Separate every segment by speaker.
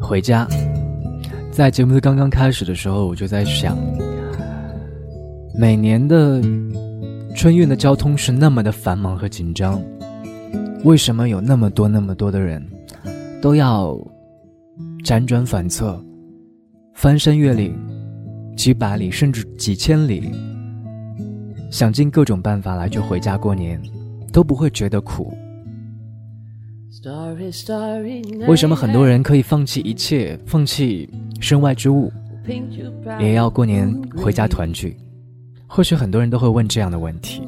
Speaker 1: 回家，在节目的刚刚开始的时候，我就在想，每年的春运的交通是那么的繁忙和紧张，为什么有那么多那么多的人都要辗转反侧，翻山越岭，几百里甚至几千里，想尽各种办法来去回家过年，都不会觉得苦。为什么很多人可以放弃一切，放弃身外之物，也要过年回家团聚？或许很多人都会问这样的问题。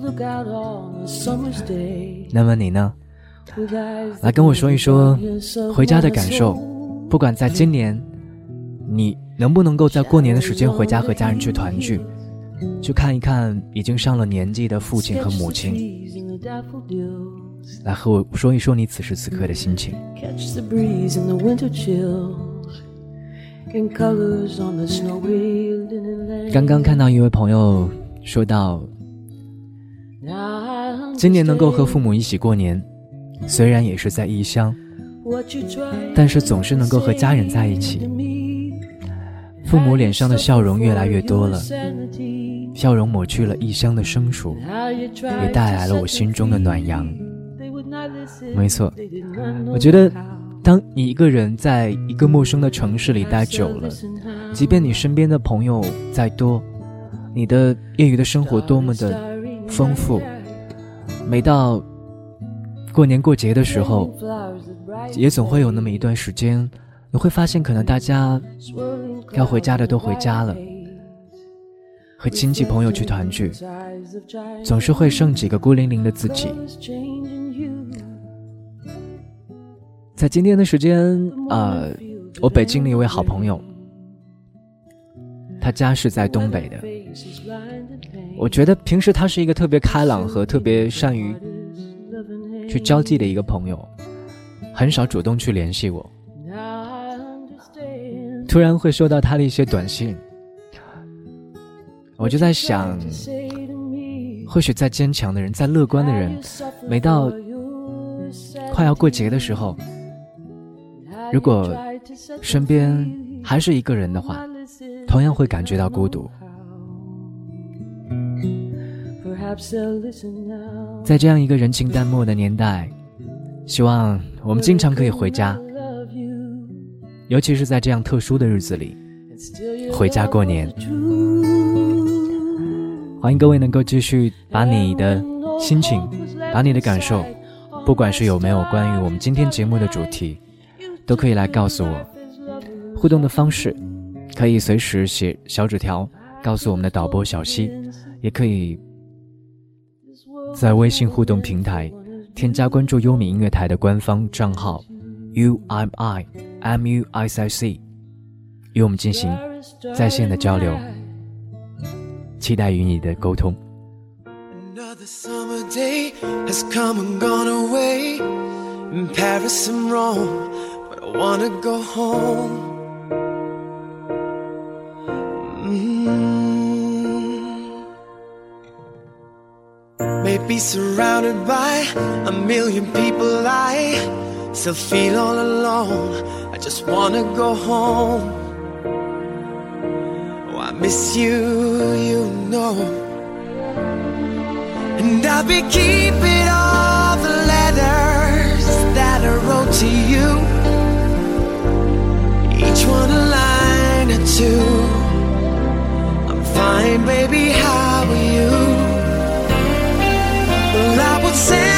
Speaker 1: 那么你呢？来跟我说一说回家的感受。不管在今年，你能不能够在过年的时间回家和家人去团聚，去看一看已经上了年纪的父亲和母亲。来和我说一说你此时此刻的心情。刚刚看到一位朋友说到，今年能够和父母一起过年，虽然也是在异乡，但是总是能够和家人在一起。父母脸上的笑容越来越多了，笑容抹去了异乡的生疏，也带来了我心中的暖阳。没错，我觉得，当你一个人在一个陌生的城市里待久了，即便你身边的朋友再多，你的业余的生活多么的丰富，每到过年过节的时候，也总会有那么一段时间，你会发现，可能大家要回家的都回家了，和亲戚朋友去团聚，总是会剩几个孤零零的自己。在今天的时间，呃，我北京的一位好朋友，他家是在东北的。我觉得平时他是一个特别开朗和特别善于去交际的一个朋友，很少主动去联系我。突然会收到他的一些短信，我就在想，或许再坚强的人，再乐观的人，每到快要过节的时候。如果身边还是一个人的话，同样会感觉到孤独。在这样一个人情淡漠的年代，希望我们经常可以回家，尤其是在这样特殊的日子里，回家过年。欢迎各位能够继续把你的心情、把你的感受，不管是有没有关于我们今天节目的主题。都可以来告诉我，互动的方式可以随时写小纸条告诉我们的导播小溪，也可以在微信互动平台添加关注优米音乐台的官方账号 U M I M U S I C，与我们进行在线的交流，期待与你的沟通。
Speaker 2: I wanna go home. Mm. Maybe surrounded by a million people, I still feel all alone. I just wanna go home. Miss you, you know. And I'll be keeping all the letters that I wrote to you each one a line or two. I'm fine, baby, how are you? Well, I would send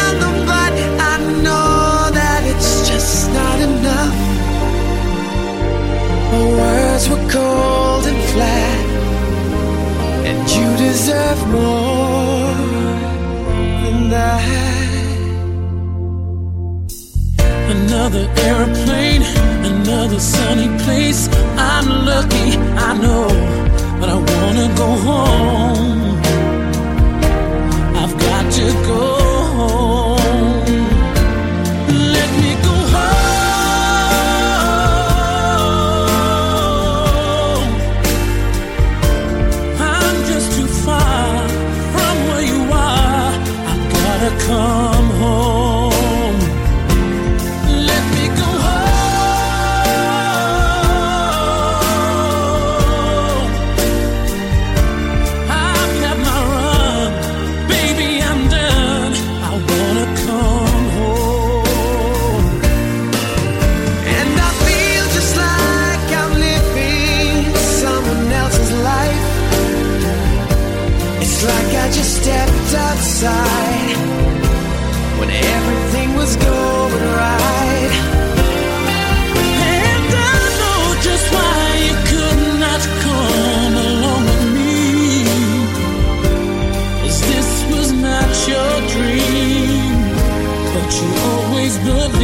Speaker 2: you always believe.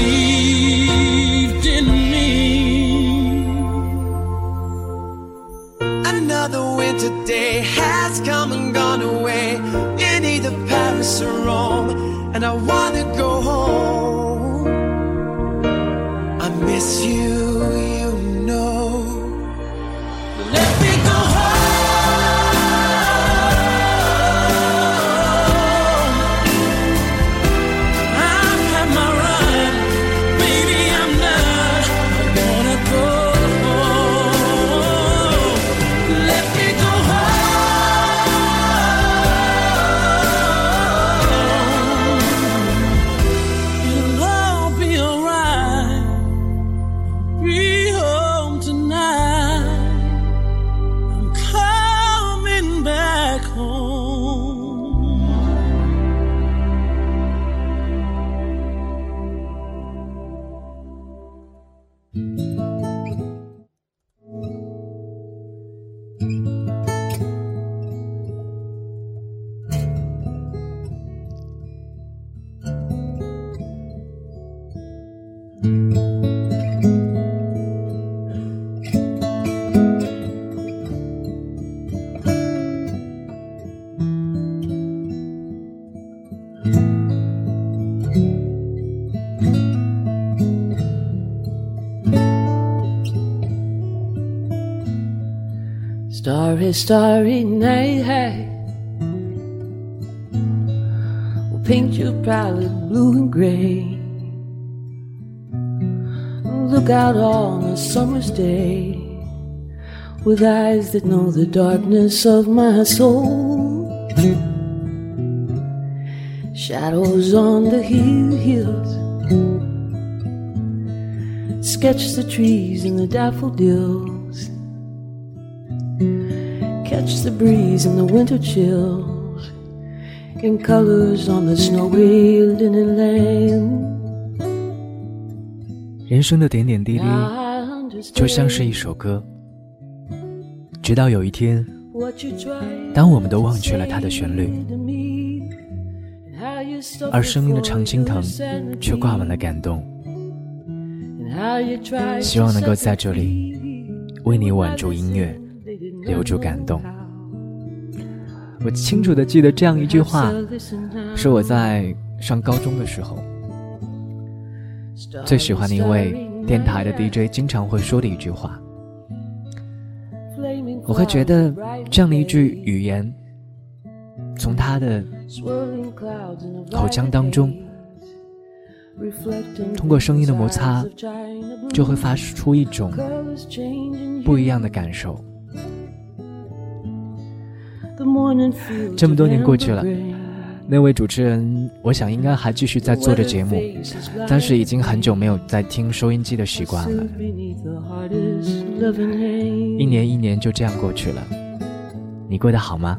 Speaker 3: Starry, starry night. We'll paint your palette blue and gray. Look out on a summer's day with eyes that know the darkness of my soul. Shadows on the hills sketch the trees and the daffodils catch the breeze and the winter chills in colors on the snowy land
Speaker 1: 人生的点点滴滴就像是一首歌。直到有一天当我们都忘却了它的旋律而生命的常青藤却挂满了感动。希望能够在这里为你挽住音乐留住感动。我清楚的记得这样一句话，是我在上高中的时候最喜欢的一位电台的 DJ 经常会说的一句话。我会觉得这样的一句语言，从他的口腔当中，通过声音的摩擦，就会发出一种不一样的感受。这么多年过去了，那位主持人，我想应该还继续在做着节目，但是已经很久没有在听收音机的习惯了。一年一年就这样过去了，你过得好吗？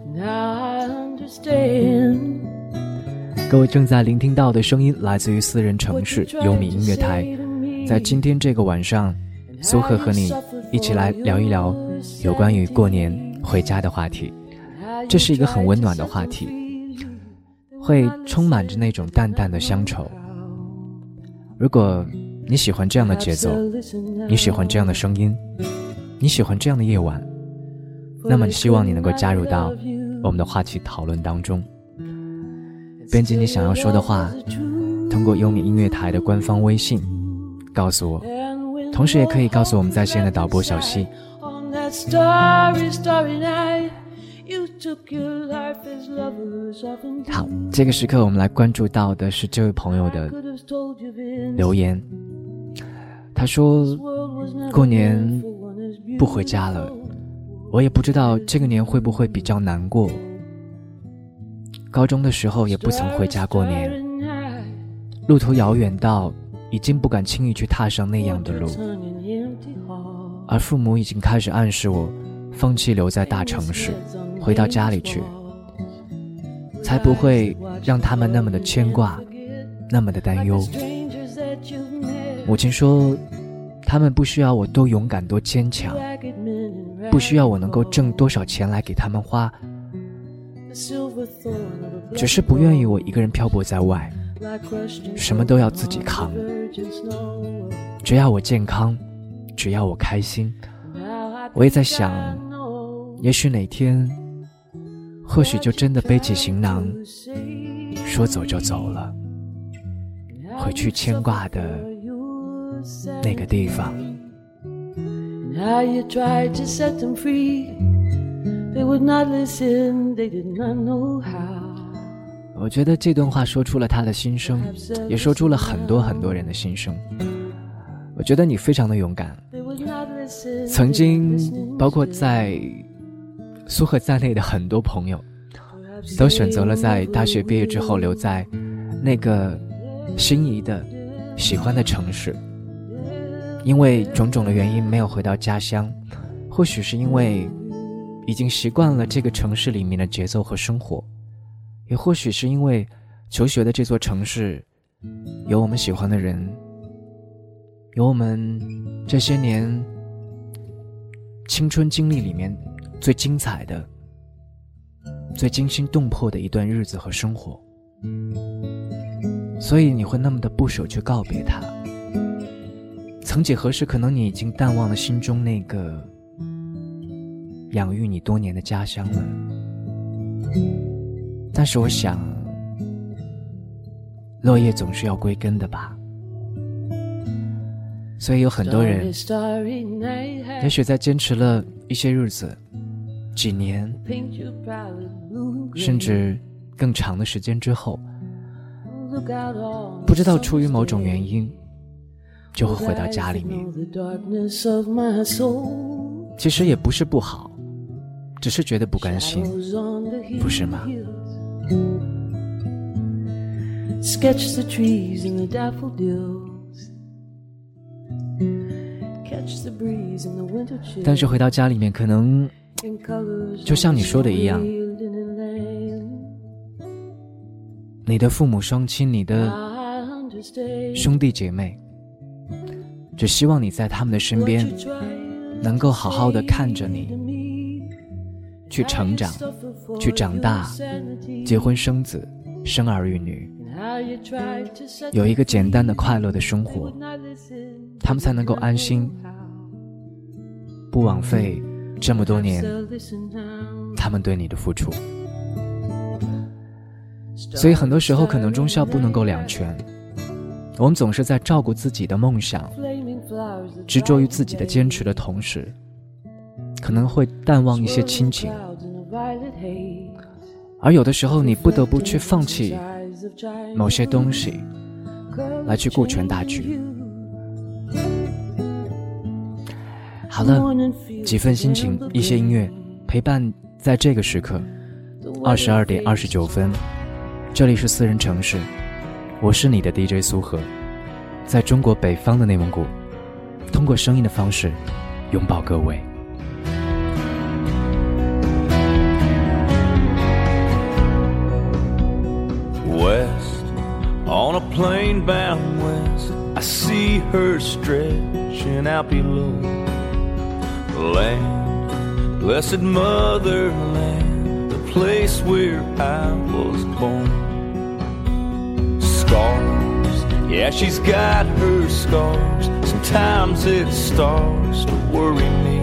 Speaker 1: 各位正在聆听到的声音来自于私人城市优米音乐台，在今天这个晚上，苏荷和你一起来聊一聊有关于过年回家的话题。这是一个很温暖的话题，会充满着那种淡淡的乡愁。如果你喜欢这样的节奏，你喜欢这样的声音，你喜欢这样的夜晚，那么希望你能够加入到我们的话题讨论当中。编辑你想要说的话，通过优米音乐台的官方微信告诉我，同时也可以告诉我们在线的导播小溪。好，这个时刻我们来关注到的是这位朋友的留言。他说：“过年不回家了，我也不知道这个年会不会比较难过。高中的时候也不曾回家过年，路途遥远到已经不敢轻易去踏上那样的路，而父母已经开始暗示我放弃留在大城市。”回到家里去，才不会让他们那么的牵挂，那么的担忧。母亲说，他们不需要我多勇敢、多坚强，不需要我能够挣多少钱来给他们花，只是不愿意我一个人漂泊在外，什么都要自己扛。只要我健康，只要我开心，我也在想，也许哪天，或许就真的背起行囊，说走就走了，回去牵挂的那个地方。我觉得这段话说出了他的心声，也说出了很多很多人的心声。我觉得你非常的勇敢。曾经，包括在苏荷在内的很多朋友，都选择了在大学毕业之后留在那个心仪的、喜欢的城市，因为种种的原因没有回到家乡，或许是因为。已经习惯了这个城市里面的节奏和生活，也或许是因为求学的这座城市有我们喜欢的人，有我们这些年青春经历里面最精彩的、最惊心动魄的一段日子和生活，所以你会那么的不舍去告别他。曾几何时，可能你已经淡忘了心中那个。养育你多年的家乡了，但是我想，落叶总是要归根的吧。所以有很多人，也许在坚持了一些日子、几年，甚至更长的时间之后，不知道出于某种原因，就会回到家里面。其实也不是不好。只是觉得不甘心，不是吗？但是回到家里面，可能就像你说的一样，你的父母双亲、你的兄弟姐妹，只希望你在他们的身边，能够好好的看着你。去成长，去长大，结婚生子，生儿育女，有一个简单的快乐的生活，他们才能够安心，不枉费这么多年他们对你的付出。所以很多时候，可能忠孝不能够两全，我们总是在照顾自己的梦想，执着于自己的坚持的同时。可能会淡忘一些亲情，而有的时候你不得不去放弃某些东西，来去顾全大局。好了，几份心情，一些音乐，陪伴在这个时刻，二十二点二十九分，这里是私人城市，我是你的 DJ 苏荷，在中国北方的内蒙古，通过声音的方式拥抱各位。West on a plane bound west. I see her stretching out below. Land, blessed motherland, the place where I was born. Scars, yeah, she's got her scars. Sometimes it starts to worry me.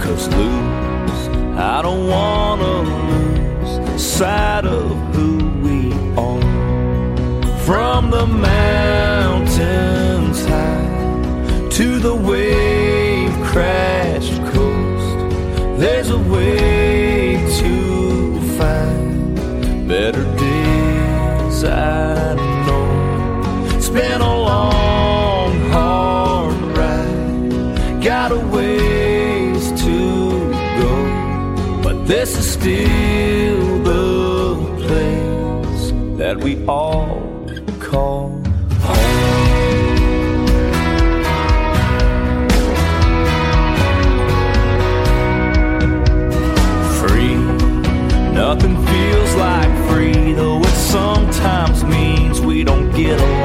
Speaker 1: Cause lose, I don't wanna lose sight of who we are. From the mountains high to the wave crashed coast, there's a way to find better days. I know it's been a long, hard ride, got a ways to go, but this is still the place that we all get along.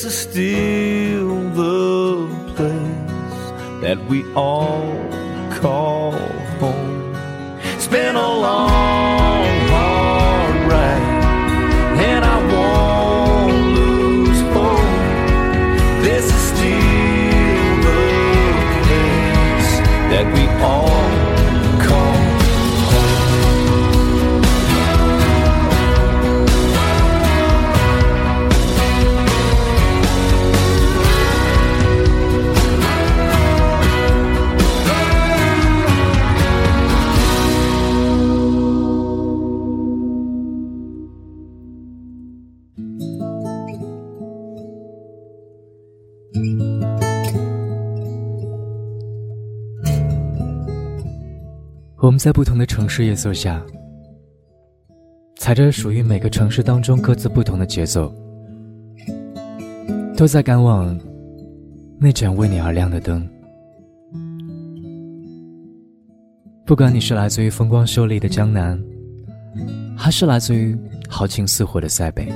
Speaker 4: This is still the place that we all call home. It's been a long,
Speaker 1: 我们在不同的城市夜色下，踩着属于每个城市当中各自不同的节奏，都在赶往那盏为你而亮的灯。不管你是来自于风光秀丽的江南，还是来自于豪情似火的塞北，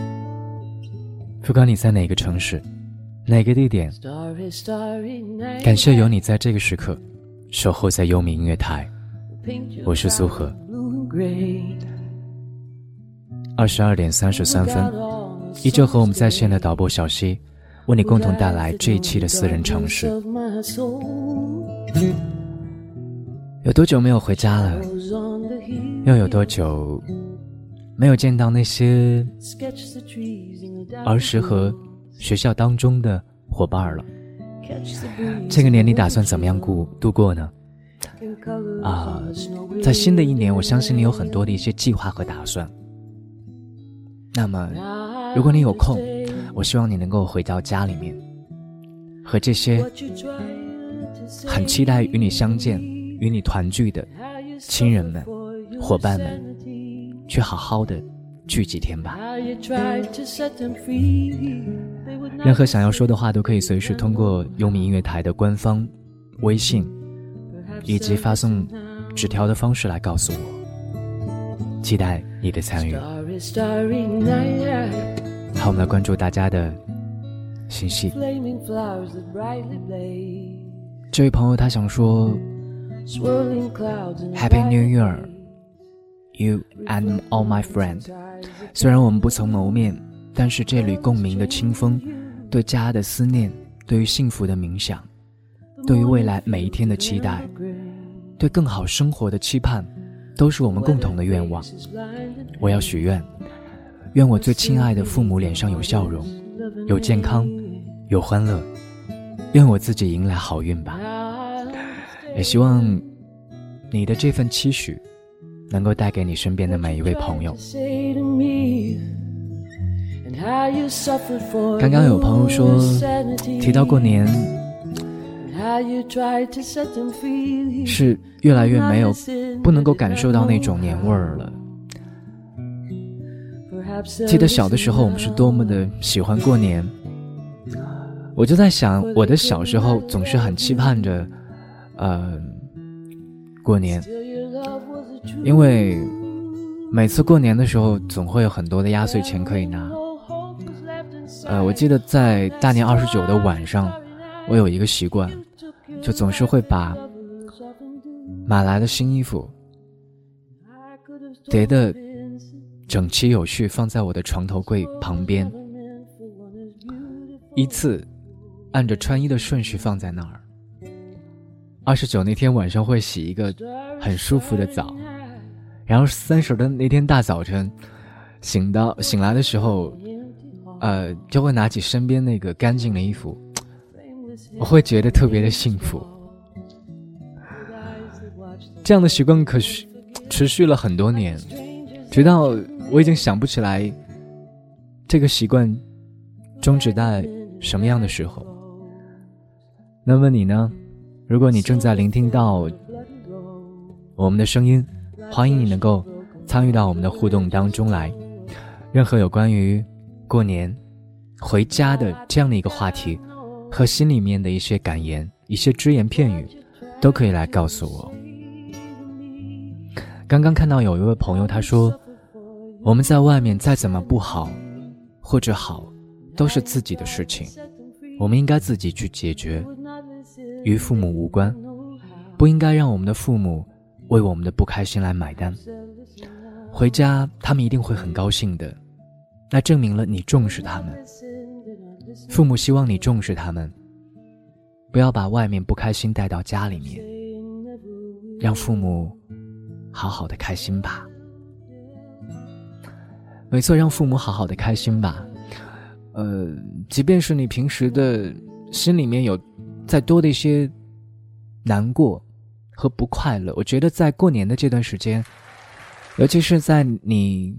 Speaker 1: 不管你在哪个城市、哪个地点，感谢有你在这个时刻守候在优米音乐台。我是苏荷。二十二点三十三分，依旧和我们在线的导播小溪，为你共同带来这一期的私人城市。有多久没有回家了？又有多久没有见到那些儿时和学校当中的伙伴了？这个年你打算怎么样过度过呢？啊，在新的一年，我相信你有很多的一些计划和打算。那么，如果你有空，我希望你能够回到家里面，和这些很期待与你相见、与你团聚的亲人们、伙伴们，去好好的聚几天吧。任何想要说的话，都可以随时通过优米音乐台的官方微信。以及发送纸条的方式来告诉我，期待你的参与。好，我们来关注大家的信息。这位朋友他想说：“Happy New Year, you and all my friend。”虽然我们不曾谋面，但是这缕共鸣的清风，对家的思念，对于幸福的冥想。对于未来每一天的期待，对更好生活的期盼，都是我们共同的愿望。我要许愿，愿我最亲爱的父母脸上有笑容，有健康，有欢乐。愿我自己迎来好运吧。也希望你的这份期许，能够带给你身边的每一位朋友。刚刚有朋友说，提到过年。是越来越没有，不能够感受到那种年味儿了。记得小的时候，我们是多么的喜欢过年。我就在想，我的小时候总是很期盼着，呃，过年，因为每次过年的时候，总会有很多的压岁钱可以拿。呃，我记得在大年二十九的晚上，我有一个习惯。就总是会把买来的新衣服叠的整齐有序，放在我的床头柜旁边，依次按着穿衣的顺序放在那儿。二十九那天晚上会洗一个很舒服的澡，然后三十的那天大早晨醒到醒来的时候，呃，就会拿起身边那个干净的衣服。我会觉得特别的幸福，这样的习惯可是持续了很多年，直到我已经想不起来这个习惯终止在什么样的时候。那么你呢？如果你正在聆听到我们的声音，欢迎你能够参与到我们的互动当中来。任何有关于过年回家的这样的一个话题，和心里面的一些感言、一些只言片语，都可以来告诉我。刚刚看到有一位朋友，他说：“我们在外面再怎么不好，或者好，都是自己的事情，我们应该自己去解决，与父母无关，不应该让我们的父母为我们的不开心来买单。回家，他们一定会很高兴的，那证明了你重视他们。父母希望你重视他们，不要把外面不开心带到家里面，让父母。”好好的开心吧，没错，让父母好好的开心吧。呃，即便是你平时的心里面有再多的一些难过和不快乐，我觉得在过年的这段时间，尤其是在你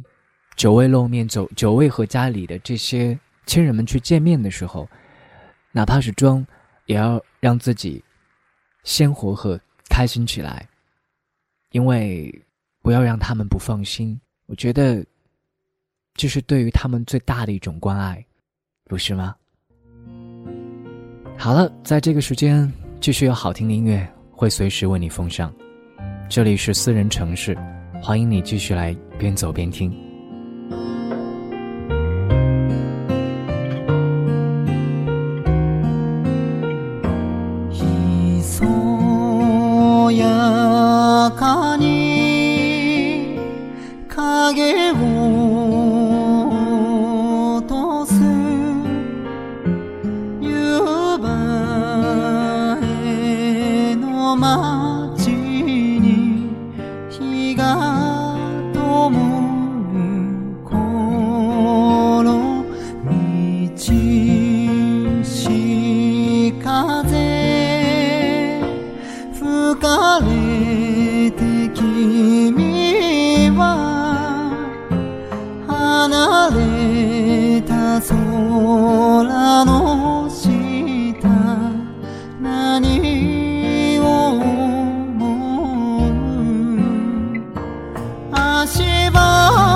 Speaker 1: 久未露面、久久未和家里的这些亲人们去见面的时候，哪怕是装，也要让自己鲜活和开心起来。因为不要让他们不放心，我觉得这是对于他们最大的一种关爱，不是吗？好了，在这个时间继续有好听的音乐会随时为你奉上。这里是私人城市，欢迎你继续来边走边听。
Speaker 4: 是不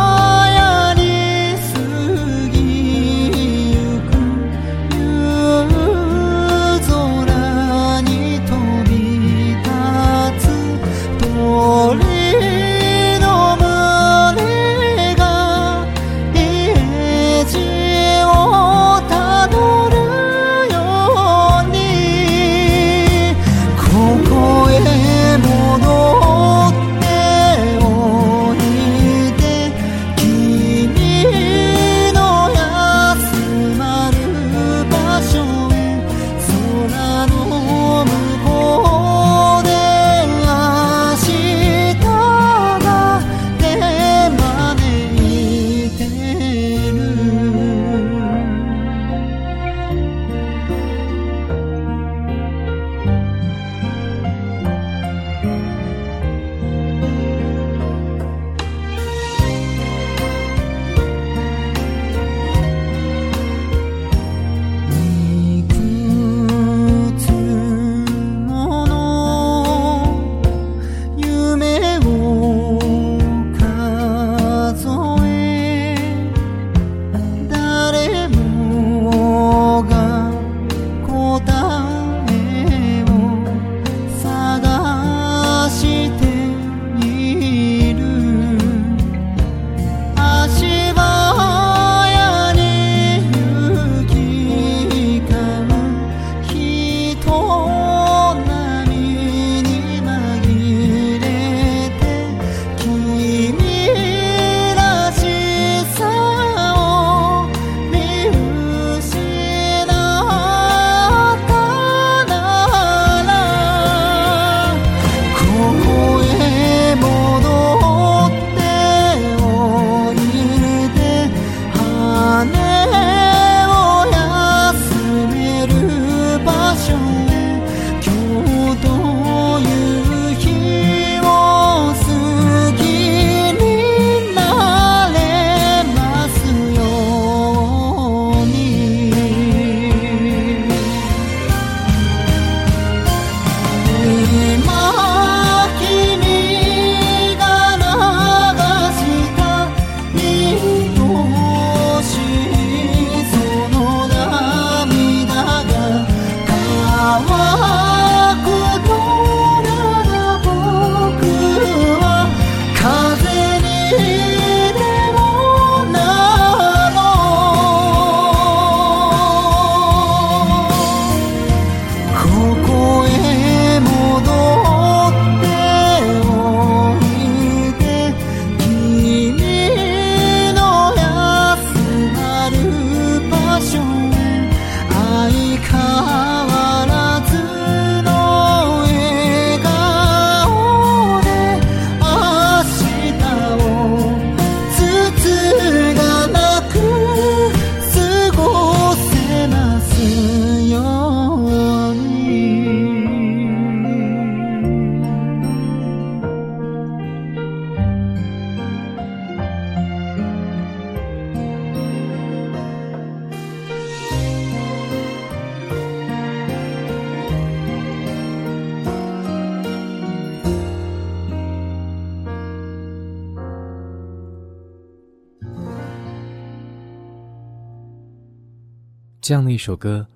Speaker 1: 这样的一首歌，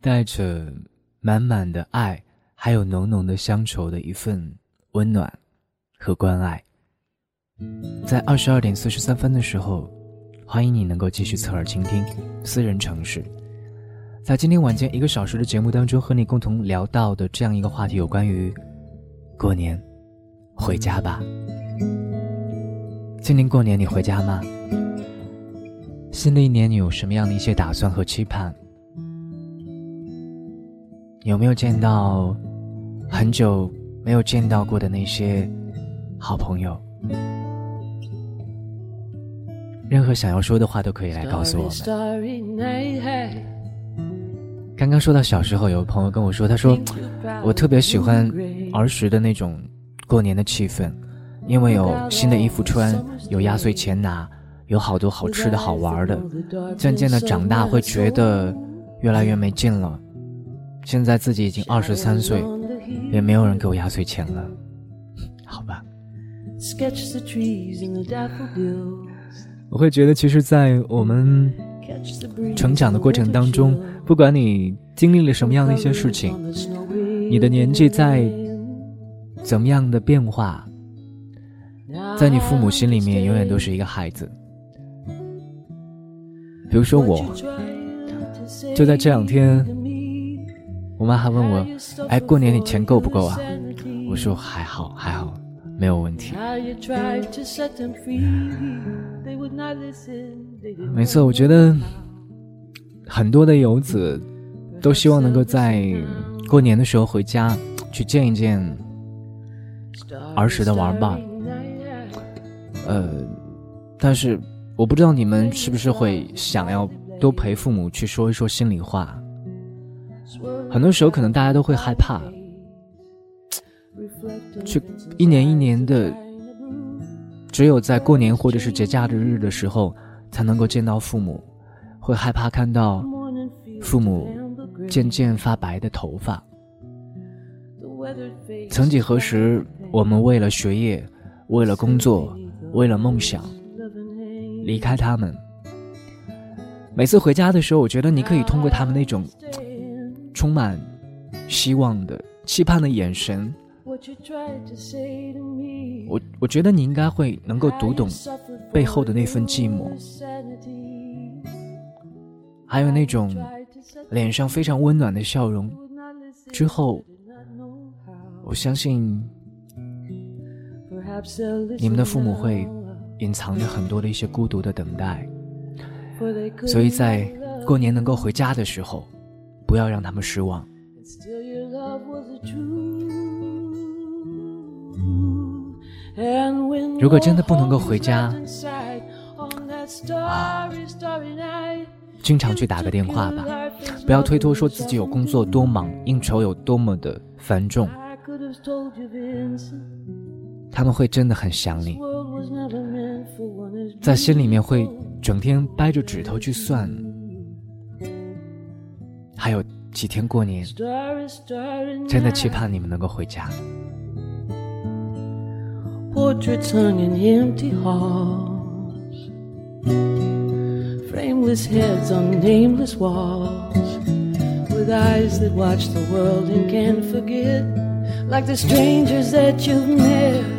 Speaker 1: 带着满满的爱，还有浓浓的乡愁的一份温暖和关爱。在二十二点四十三分的时候，欢迎你能够继续侧耳倾听私人城市。在今天晚间一个小时的节目当中，和你共同聊到的这样一个话题，有关于过年回家吧。今年过年你回家吗？新的一年你有什么样的一些打算和期盼？有没有见到很久没有见到过的那些好朋友？任何想要说的话都可以来告诉我们。刚刚说到小时候，有个朋友跟我说，他说我特别喜欢儿时的那种过年的气氛，因为有新的衣服穿，有压岁钱拿，有好多好吃的好玩的。渐渐的长大，会觉得越来越没劲了。现在自己已经二十三岁，也没有人给我压岁钱了，好吧。我会觉得，其实，在我们成长的过程当中，不管你经历了什么样的一些事情，你的年纪在怎么样的变化，在你父母心里面永远都是一个孩子。比如说我，就在这两天，我妈还问我：“哎，过年你钱够不够啊？”我说：“还好，还好。”没有问题。没错，我觉得很多的游子都希望能够在过年的时候回家去见一见儿时的玩伴。呃，但是我不知道你们是不是会想要多陪父母去说一说心里话。很多时候，可能大家都会害怕。去一年一年的，只有在过年或者是节假的日的时候，才能够见到父母，会害怕看到父母渐渐发白的头发。曾几何时，我们为了学业，为了工作，为了梦想，离开他们。每次回家的时候，我觉得你可以通过他们那种充满希望的、期盼的眼神。我我觉得你应该会能够读懂背后的那份寂寞，还有那种脸上非常温暖的笑容。之后，我相信你们的父母会隐藏着很多的一些孤独的等待，所以在过年能够回家的时候，不要让他们失望。如果真的不能够回家，经常去打个电话吧，不要推脱说自己有工作多忙，应酬有多么的繁重，他们会真的很想你，在心里面会整天掰着指头去算，还有几天过年，真的期盼你们能够回家。portraits hung in empty halls, frameless heads on nameless walls, with eyes that watch the world and can't forget, like the strangers that you've met.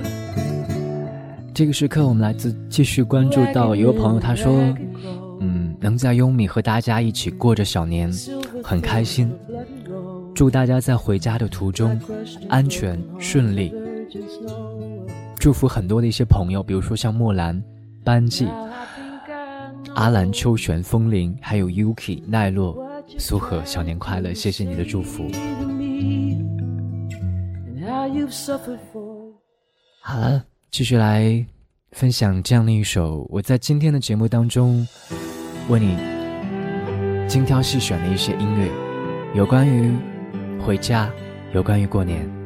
Speaker 1: 这个时刻，我们来自继续关注到一位朋友，他说：“嗯，能在优米和大家一起过着小年，很开心。祝大家在回家的途中安全顺利。”祝福很多的一些朋友，比如说像莫兰、班季、阿兰、秋玄、风铃，还有 Yuki、奈落、苏荷，小年快乐！谢谢你的祝福。好了，继续来分享这样的一首我在今天的节目当中为你精挑细选的一些音乐，有关于回家，有关于过年。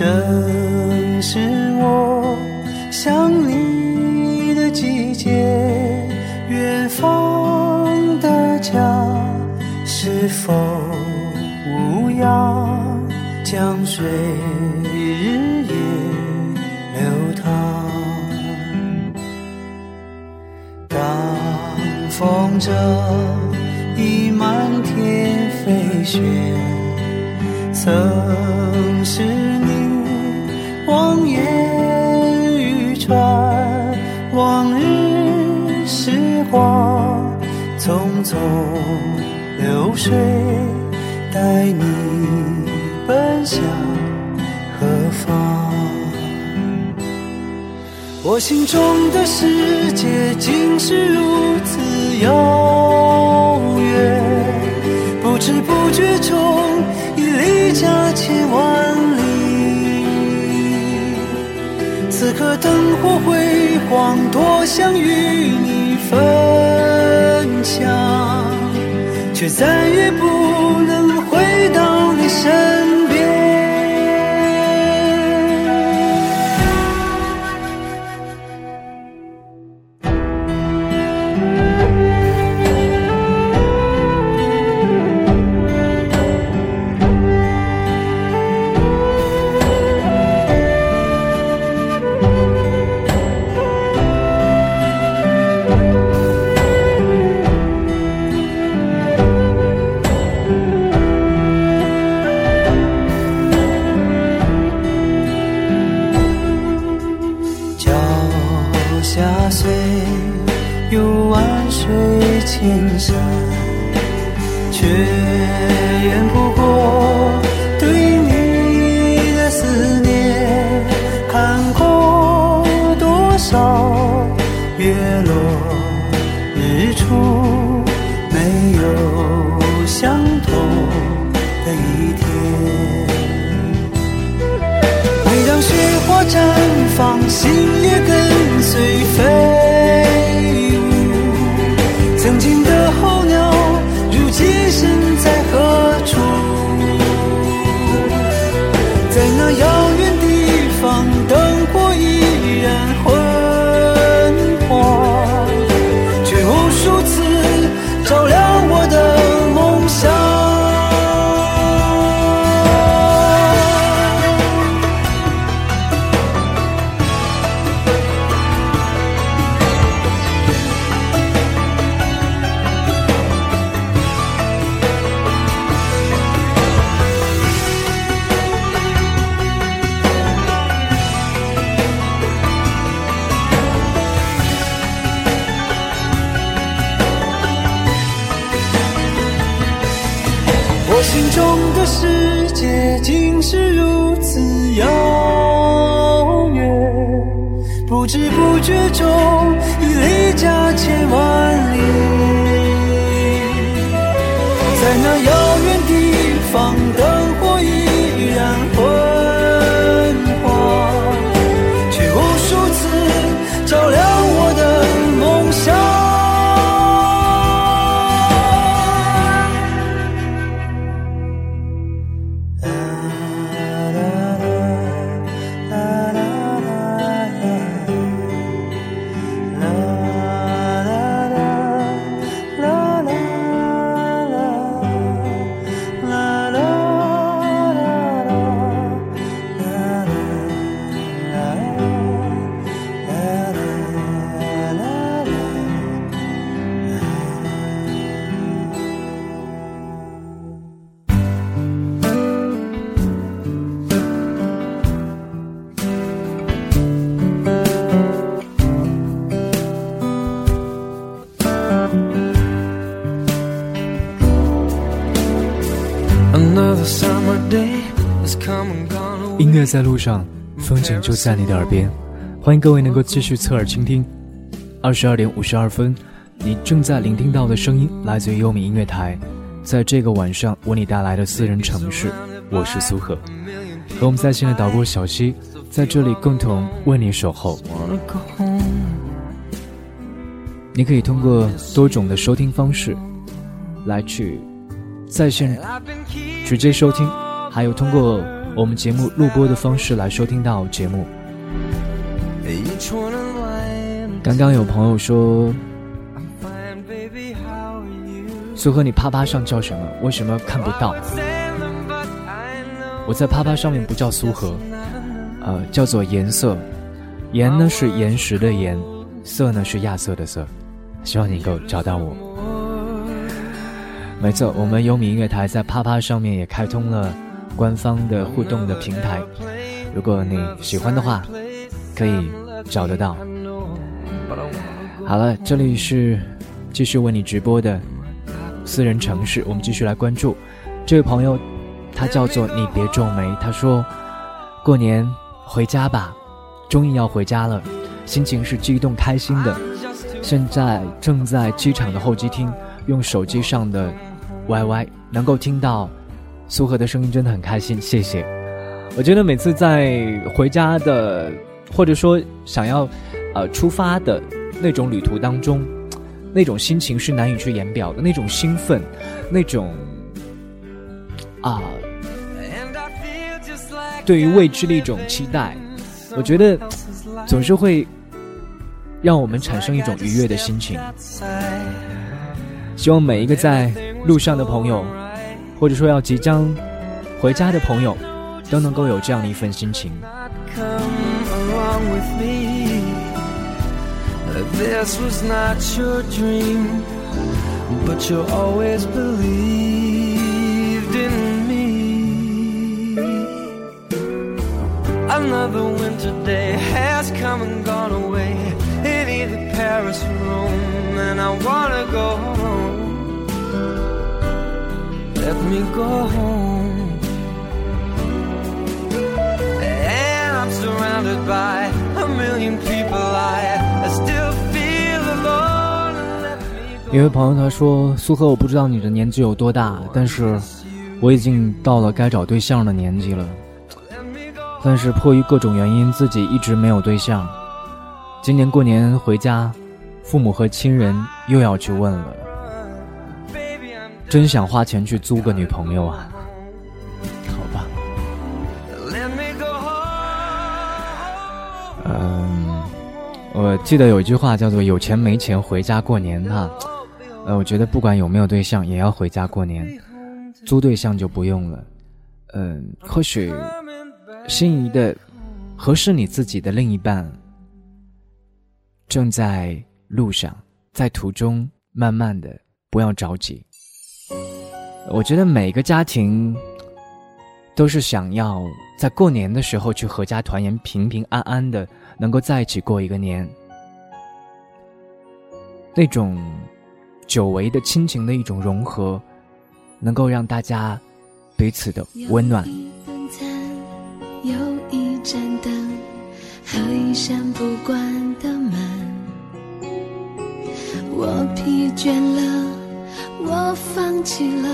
Speaker 4: 正心中的世界竟是如此遥远，不知不觉中已离家千万里。此刻灯火辉煌，多想与你分享，却再也不能回到你身。
Speaker 1: 音乐在路上，风景就在你的耳边。欢迎各位能够继续侧耳倾听。二十二点五十二分，你正在聆听到的声音来自于优米音乐台。在这个晚上，为你带来的私人城市，我是苏荷，和我们在线的导播小溪，在这里共同为你守候。你可以通过多种的收听方式来去在线直接收听，还有通过我们节目录播的方式来收听到节目。刚刚有朋友说，苏荷你啪啪上叫什么？为什么看不到？我在啪啪上面不叫苏荷，呃，叫做颜色。岩呢是岩石的岩，色呢是亚瑟的色。希望你能够找到我。没错，我们优米音乐台在啪啪上面也开通了官方的互动的平台，如果你喜欢的话，可以找得到。好了，这里是继续为你直播的私人城市，我们继续来关注这位朋友，他叫做你别皱眉，他说过年回家吧，终于要回家了，心情是激动开心的。现在正在机场的候机厅，用手机上的 YY 能够听到苏荷的声音，真的很开心。谢谢。我觉得每次在回家的，或者说想要呃出发的那种旅途当中，那种心情是难以去言表的，那种兴奋，那种啊，对于未知的一种期待，我觉得总是会。让我们产生一种愉悦的心情。希望每一个在路上的朋友，或者说要即将回家的朋友，都能够有这样的一份心情。Another winter day has come and gone away in either Paris or Rome, and I wanna go home. Let me go home. And I'm surrounded by a million people. I, I still feel alone. 一位朋友他说：“苏荷，我不知道你的年纪有多大，但是我已经到了该找对象的年纪了。但是迫于各种原因，自己一直没有对象。今年过年回家。”父母和亲人又要去问了，真想花钱去租个女朋友啊！好吧，嗯，我记得有一句话叫做“有钱没钱回家过年”哈，呃，我觉得不管有没有对象，也要回家过年，租对象就不用了。嗯，或许心仪的、合适你自己的另一半正在。路上，在途中，慢慢的，不要着急。我觉得每个家庭都是想要在过年的时候去阖家团圆，平平安安的，能够在一起过一个年。那种久违的亲情的一种融合，能够让大家彼此的温暖。有一盏灯和一扇不关的门。我疲倦了，我放弃了，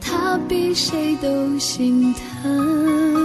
Speaker 1: 他比谁都心疼。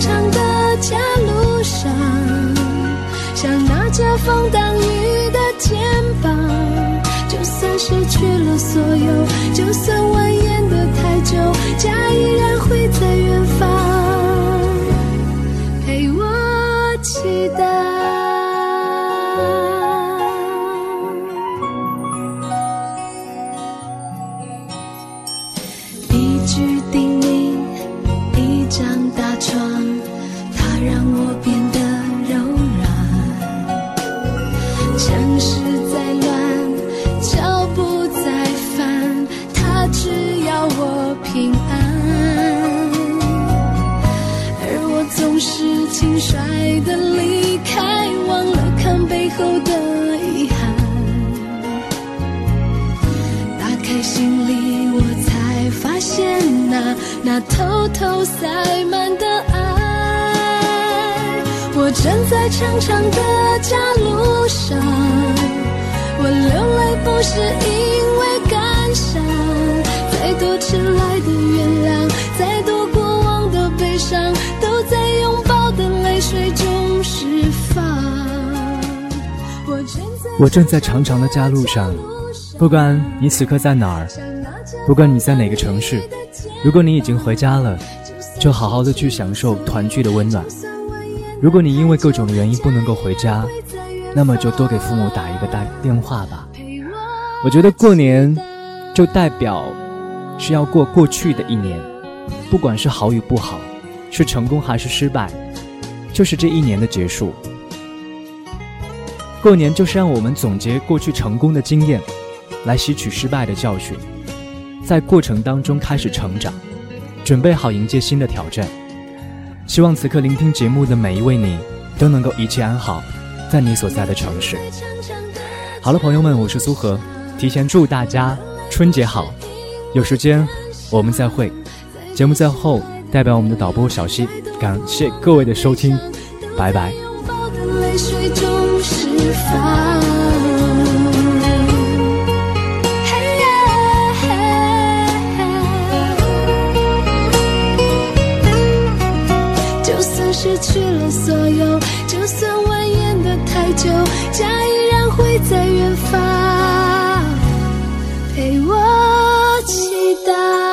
Speaker 1: 长的家路上，像那遮风挡雨的肩膀，就算。
Speaker 5: 失去了所有，就算
Speaker 1: 正在长长的家路上，不管你此刻在哪儿，不管你在哪个城市。如果你已经回家了，就好好的去享受团聚的温暖。如果你因为各种原因不能够回家，那么就多给父母打一个大电话吧。我觉得过年就代表是要过过去的一年，不管是好与不好，是成功还是失败，就是这一年的结束。过年就是让我们总结过去成功的经验，来吸取失败的教训。在过程当中开始成长，准备好迎接新的挑战。希望此刻聆听节目的每一位你，都能够一切安好，在你所在的城市。好了，朋友们，我是苏荷，提前祝大家春节好。有时间我们再会。节目最后，代表我们的导播小溪，感谢各位的收听，拜拜。方，嘿耶！
Speaker 5: 就算失去了所有，就算蜿蜒的太久，家依然会在远方陪我祈祷。